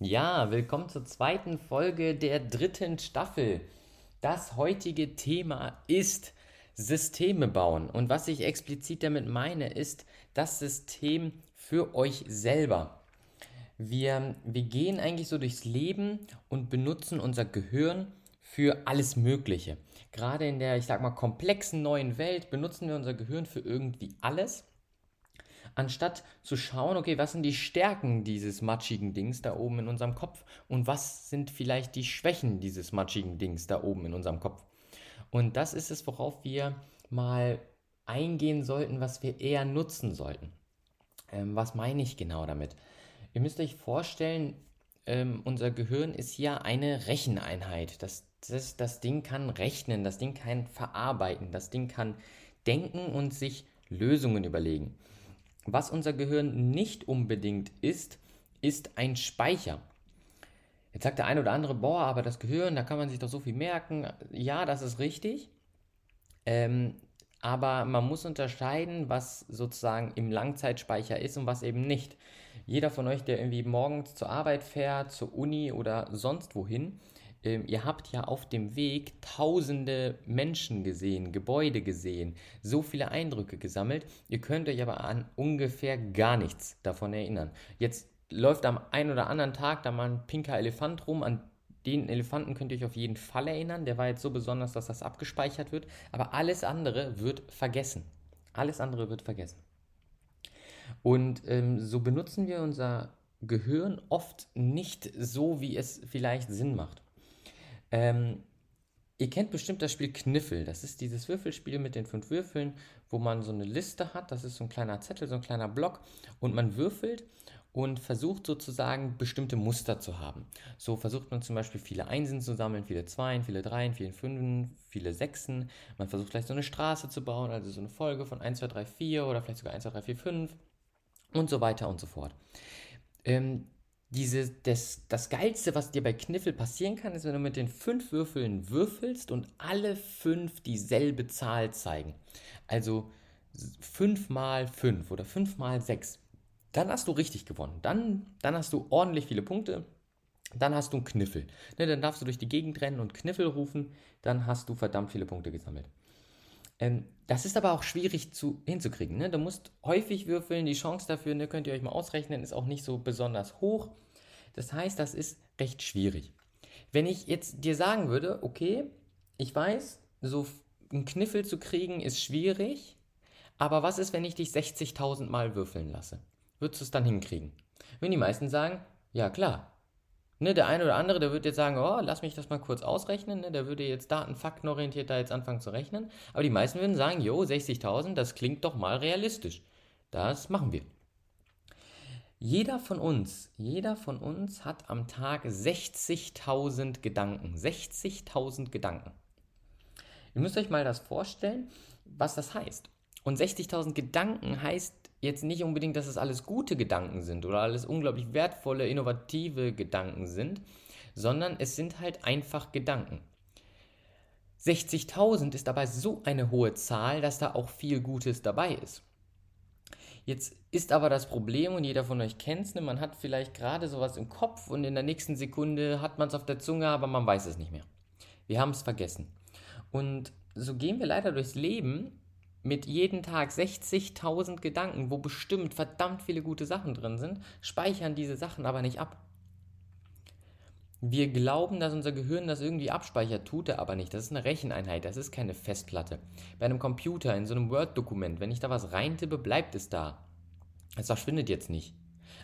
Ja, willkommen zur zweiten Folge der dritten Staffel. Das heutige Thema ist Systeme bauen. Und was ich explizit damit meine, ist das System für euch selber. Wir, wir gehen eigentlich so durchs Leben und benutzen unser Gehirn für alles Mögliche. Gerade in der, ich sag mal, komplexen neuen Welt benutzen wir unser Gehirn für irgendwie alles anstatt zu schauen, okay, was sind die Stärken dieses matschigen Dings da oben in unserem Kopf und was sind vielleicht die Schwächen dieses matschigen Dings da oben in unserem Kopf. Und das ist es, worauf wir mal eingehen sollten, was wir eher nutzen sollten. Ähm, was meine ich genau damit? Ihr müsst euch vorstellen, ähm, unser Gehirn ist ja eine Recheneinheit. Das, das, das Ding kann rechnen, das Ding kann verarbeiten, das Ding kann denken und sich Lösungen überlegen. Was unser Gehirn nicht unbedingt ist, ist ein Speicher. Jetzt sagt der eine oder andere, boah, aber das Gehirn, da kann man sich doch so viel merken. Ja, das ist richtig. Ähm, aber man muss unterscheiden, was sozusagen im Langzeitspeicher ist und was eben nicht. Jeder von euch, der irgendwie morgens zur Arbeit fährt, zur Uni oder sonst wohin, ähm, ihr habt ja auf dem Weg tausende Menschen gesehen, Gebäude gesehen, so viele Eindrücke gesammelt. Ihr könnt euch aber an ungefähr gar nichts davon erinnern. Jetzt läuft am einen oder anderen Tag da mal ein pinker Elefant rum, an den Elefanten könnt ihr euch auf jeden Fall erinnern. Der war jetzt so besonders, dass das abgespeichert wird. Aber alles andere wird vergessen. Alles andere wird vergessen. Und ähm, so benutzen wir unser Gehirn oft nicht so, wie es vielleicht Sinn macht. Ähm, ihr kennt bestimmt das Spiel Kniffel. Das ist dieses Würfelspiel mit den fünf Würfeln, wo man so eine Liste hat. Das ist so ein kleiner Zettel, so ein kleiner Block. Und man würfelt und versucht sozusagen bestimmte Muster zu haben. So versucht man zum Beispiel viele Einsen zu sammeln, viele Zweien, viele Dreien, viele Fünfen, viele Sechsen. Man versucht vielleicht so eine Straße zu bauen, also so eine Folge von 1, 2, 3, 4 oder vielleicht sogar 1, 2, 3, 4, 5 und so weiter und so fort. Ähm, diese, das, das Geilste, was dir bei Kniffel passieren kann, ist, wenn du mit den fünf Würfeln würfelst und alle fünf dieselbe Zahl zeigen. Also fünf mal fünf oder fünf mal sechs. Dann hast du richtig gewonnen. Dann, dann hast du ordentlich viele Punkte. Dann hast du einen Kniffel. Ne, dann darfst du durch die Gegend rennen und Kniffel rufen. Dann hast du verdammt viele Punkte gesammelt. Ähm, das ist aber auch schwierig zu, hinzukriegen. Ne? Du musst häufig würfeln. Die Chance dafür, ne, könnt ihr euch mal ausrechnen, ist auch nicht so besonders hoch. Das heißt, das ist recht schwierig. Wenn ich jetzt dir sagen würde, okay, ich weiß, so einen Kniffel zu kriegen ist schwierig, aber was ist, wenn ich dich 60.000 Mal würfeln lasse? Würdest du es dann hinkriegen? Wenn die meisten sagen, ja klar, Ne, der eine oder andere, der würde jetzt sagen, oh, lass mich das mal kurz ausrechnen. Ne, der würde jetzt datenfaktenorientiert da jetzt anfangen zu rechnen. Aber die meisten würden sagen, jo, 60.000, das klingt doch mal realistisch. Das machen wir. Jeder von uns, jeder von uns hat am Tag 60.000 Gedanken. 60.000 Gedanken. Ihr müsst euch mal das vorstellen, was das heißt. Und 60.000 Gedanken heißt jetzt nicht unbedingt, dass es alles gute Gedanken sind oder alles unglaublich wertvolle, innovative Gedanken sind, sondern es sind halt einfach Gedanken. 60.000 ist dabei so eine hohe Zahl, dass da auch viel Gutes dabei ist. Jetzt ist aber das Problem, und jeder von euch kennt es, ne, man hat vielleicht gerade sowas im Kopf und in der nächsten Sekunde hat man es auf der Zunge, aber man weiß es nicht mehr. Wir haben es vergessen. Und so gehen wir leider durchs Leben mit jeden Tag 60.000 Gedanken, wo bestimmt verdammt viele gute Sachen drin sind, speichern diese Sachen aber nicht ab. Wir glauben, dass unser Gehirn das irgendwie abspeichert, tut er aber nicht. Das ist eine Recheneinheit, das ist keine Festplatte. Bei einem Computer, in so einem Word-Dokument, wenn ich da was reintippe, bleibt es da. Es verschwindet jetzt nicht.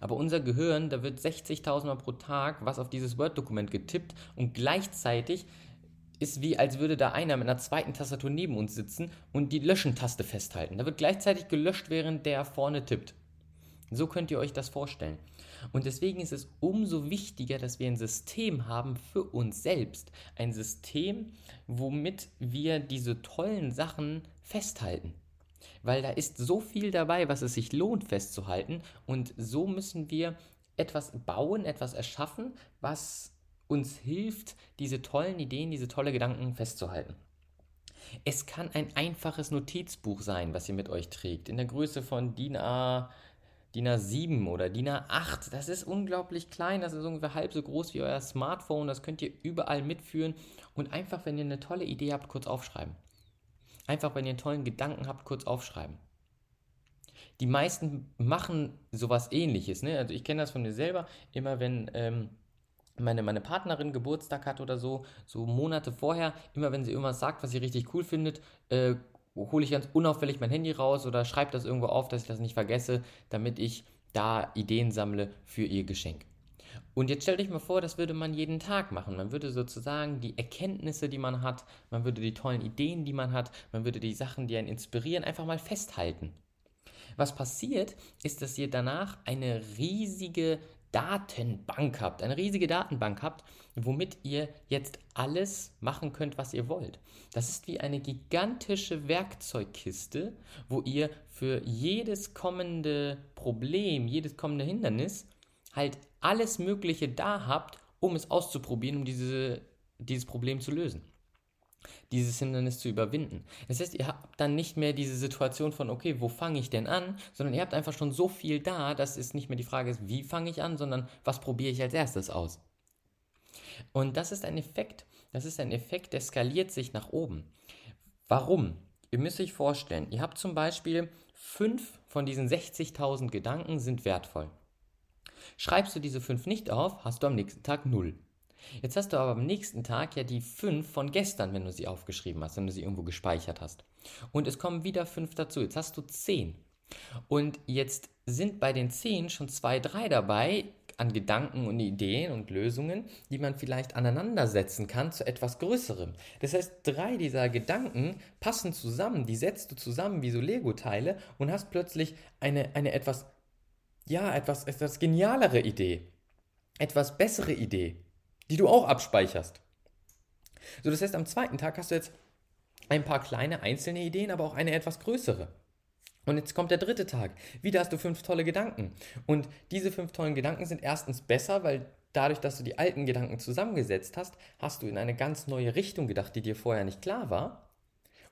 Aber unser Gehirn, da wird 60.000 Mal pro Tag was auf dieses Word-Dokument getippt und gleichzeitig ist wie, als würde da einer mit einer zweiten Tastatur neben uns sitzen und die Löschen-Taste festhalten. Da wird gleichzeitig gelöscht, während der vorne tippt. So könnt ihr euch das vorstellen. Und deswegen ist es umso wichtiger, dass wir ein System haben für uns selbst. Ein System, womit wir diese tollen Sachen festhalten. Weil da ist so viel dabei, was es sich lohnt festzuhalten. Und so müssen wir etwas bauen, etwas erschaffen, was uns hilft, diese tollen Ideen, diese tollen Gedanken festzuhalten. Es kann ein einfaches Notizbuch sein, was ihr mit euch trägt, in der Größe von DIN A DIN A7 oder DIN A8. Das ist unglaublich klein, das ist ungefähr halb so groß wie euer Smartphone. Das könnt ihr überall mitführen und einfach, wenn ihr eine tolle Idee habt, kurz aufschreiben. Einfach, wenn ihr einen tollen Gedanken habt, kurz aufschreiben. Die meisten machen sowas ähnliches. Ne? Also ich kenne das von mir selber. Immer wenn ähm, meine, meine Partnerin Geburtstag hat oder so, so Monate vorher, immer wenn sie irgendwas sagt, was sie richtig cool findet, äh, hole ich ganz unauffällig mein Handy raus oder schreibe das irgendwo auf, dass ich das nicht vergesse, damit ich da Ideen sammle für ihr Geschenk. Und jetzt stellt euch mal vor, das würde man jeden Tag machen. Man würde sozusagen die Erkenntnisse, die man hat, man würde die tollen Ideen, die man hat, man würde die Sachen, die einen inspirieren, einfach mal festhalten. Was passiert, ist, dass ihr danach eine riesige Datenbank habt, eine riesige Datenbank habt, womit ihr jetzt alles machen könnt, was ihr wollt. Das ist wie eine gigantische Werkzeugkiste, wo ihr für jedes kommende Problem, jedes kommende Hindernis halt alles Mögliche da habt, um es auszuprobieren, um diese, dieses Problem zu lösen dieses Hindernis zu überwinden. Das heißt, ihr habt dann nicht mehr diese Situation von, okay, wo fange ich denn an, sondern ihr habt einfach schon so viel da, dass es nicht mehr die Frage ist, wie fange ich an, sondern was probiere ich als erstes aus. Und das ist ein Effekt, das ist ein Effekt, der skaliert sich nach oben. Warum? Ihr müsst euch vorstellen, ihr habt zum Beispiel fünf von diesen 60.000 Gedanken sind wertvoll. Schreibst du diese fünf nicht auf, hast du am nächsten Tag null. Jetzt hast du aber am nächsten Tag ja die fünf von gestern, wenn du sie aufgeschrieben hast, wenn du sie irgendwo gespeichert hast. Und es kommen wieder fünf dazu. Jetzt hast du zehn. Und jetzt sind bei den zehn schon zwei, drei dabei an Gedanken und Ideen und Lösungen, die man vielleicht aneinandersetzen kann zu etwas Größerem. Das heißt, drei dieser Gedanken passen zusammen, die setzt du zusammen wie so Lego-Teile und hast plötzlich eine, eine etwas, ja, etwas, etwas genialere Idee, etwas bessere Idee die du auch abspeicherst. So, das heißt, am zweiten Tag hast du jetzt ein paar kleine einzelne Ideen, aber auch eine etwas größere. Und jetzt kommt der dritte Tag. Wieder hast du fünf tolle Gedanken. Und diese fünf tollen Gedanken sind erstens besser, weil dadurch, dass du die alten Gedanken zusammengesetzt hast, hast du in eine ganz neue Richtung gedacht, die dir vorher nicht klar war.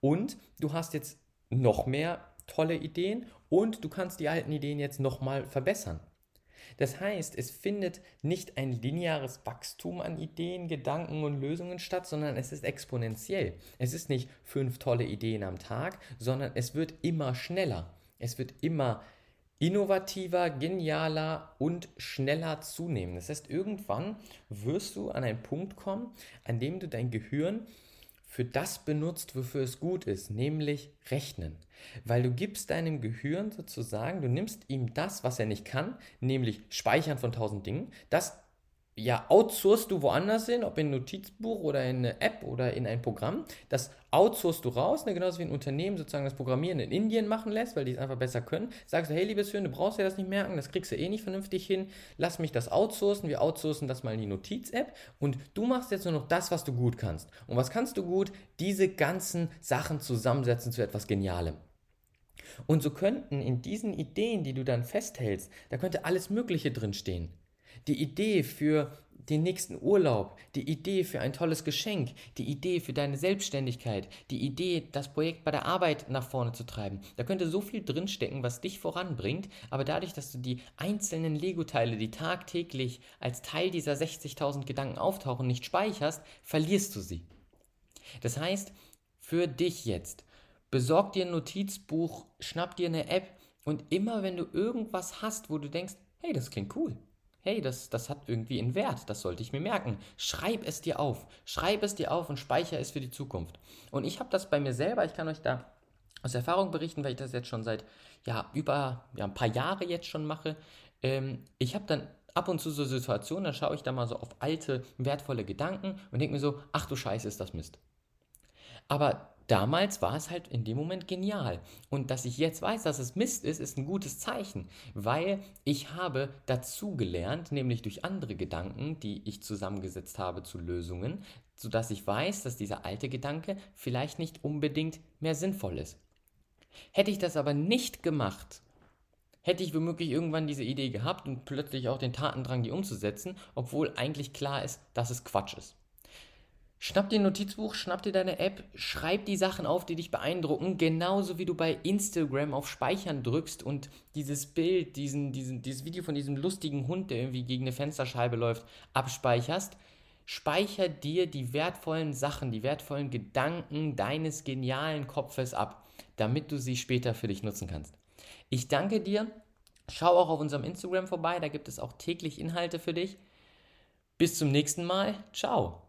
Und du hast jetzt noch mehr tolle Ideen und du kannst die alten Ideen jetzt nochmal verbessern. Das heißt, es findet nicht ein lineares Wachstum an Ideen, Gedanken und Lösungen statt, sondern es ist exponentiell. Es ist nicht fünf tolle Ideen am Tag, sondern es wird immer schneller. Es wird immer innovativer, genialer und schneller zunehmen. Das heißt, irgendwann wirst du an einen Punkt kommen, an dem du dein Gehirn für das benutzt, wofür es gut ist, nämlich rechnen. Weil du gibst deinem Gehirn sozusagen, du nimmst ihm das, was er nicht kann, nämlich Speichern von tausend Dingen, das ja, outsourcest du woanders hin, ob in ein Notizbuch oder in eine App oder in ein Programm. Das outsourcest du raus, ne, genauso wie ein Unternehmen sozusagen das Programmieren in Indien machen lässt, weil die es einfach besser können. Sagst du, hey, liebes Hirn, du brauchst ja das nicht merken, das kriegst du eh nicht vernünftig hin. Lass mich das outsourcen. Wir outsourcen das mal in die Notiz-App und du machst jetzt nur noch das, was du gut kannst. Und was kannst du gut? Diese ganzen Sachen zusammensetzen zu etwas Genialem. Und so könnten in diesen Ideen, die du dann festhältst, da könnte alles Mögliche drinstehen die Idee für den nächsten Urlaub, die Idee für ein tolles Geschenk, die Idee für deine Selbstständigkeit, die Idee, das Projekt bei der Arbeit nach vorne zu treiben. Da könnte so viel drinstecken, was dich voranbringt, aber dadurch, dass du die einzelnen Lego-Teile, die tagtäglich als Teil dieser 60.000 Gedanken auftauchen, nicht speicherst, verlierst du sie. Das heißt, für dich jetzt, besorg dir ein Notizbuch, schnapp dir eine App und immer wenn du irgendwas hast, wo du denkst, hey, das klingt cool, hey, das, das hat irgendwie einen Wert, das sollte ich mir merken. Schreib es dir auf. Schreib es dir auf und speichere es für die Zukunft. Und ich habe das bei mir selber, ich kann euch da aus Erfahrung berichten, weil ich das jetzt schon seit ja, über ja, ein paar Jahre jetzt schon mache. ähm, ich habe dann ab und zu so Situationen, da schaue ich da mal so auf alte, wertvolle Gedanken und denke mir so, ach du Scheiße, ist das Mist. Aber damals war es halt in dem Moment genial. Und dass ich jetzt weiß, dass es Mist ist, ist ein gutes Zeichen, weil ich habe dazu gelernt, nämlich durch andere Gedanken, die ich zusammengesetzt habe zu Lösungen, sodass ich weiß, dass dieser alte Gedanke vielleicht nicht unbedingt mehr sinnvoll ist. Hätte ich das aber nicht gemacht, hätte ich womöglich irgendwann diese Idee gehabt und plötzlich auch den Tatendrang, die umzusetzen, obwohl eigentlich klar ist, dass es Quatsch ist. Schnapp dir ein Notizbuch, schnapp dir deine App, schreib die Sachen auf, die dich beeindrucken, genauso wie du bei Instagram auf Speichern drückst und dieses Bild, diesen, diesen, dieses Video von diesem lustigen Hund, der irgendwie gegen eine Fensterscheibe läuft, abspeicherst. Speicher dir die wertvollen Sachen, die wertvollen Gedanken deines genialen Kopfes ab, damit du sie später für dich nutzen kannst. Ich danke dir. Schau auch auf unserem Instagram vorbei, da gibt es auch täglich Inhalte für dich. Bis zum nächsten Mal. Ciao.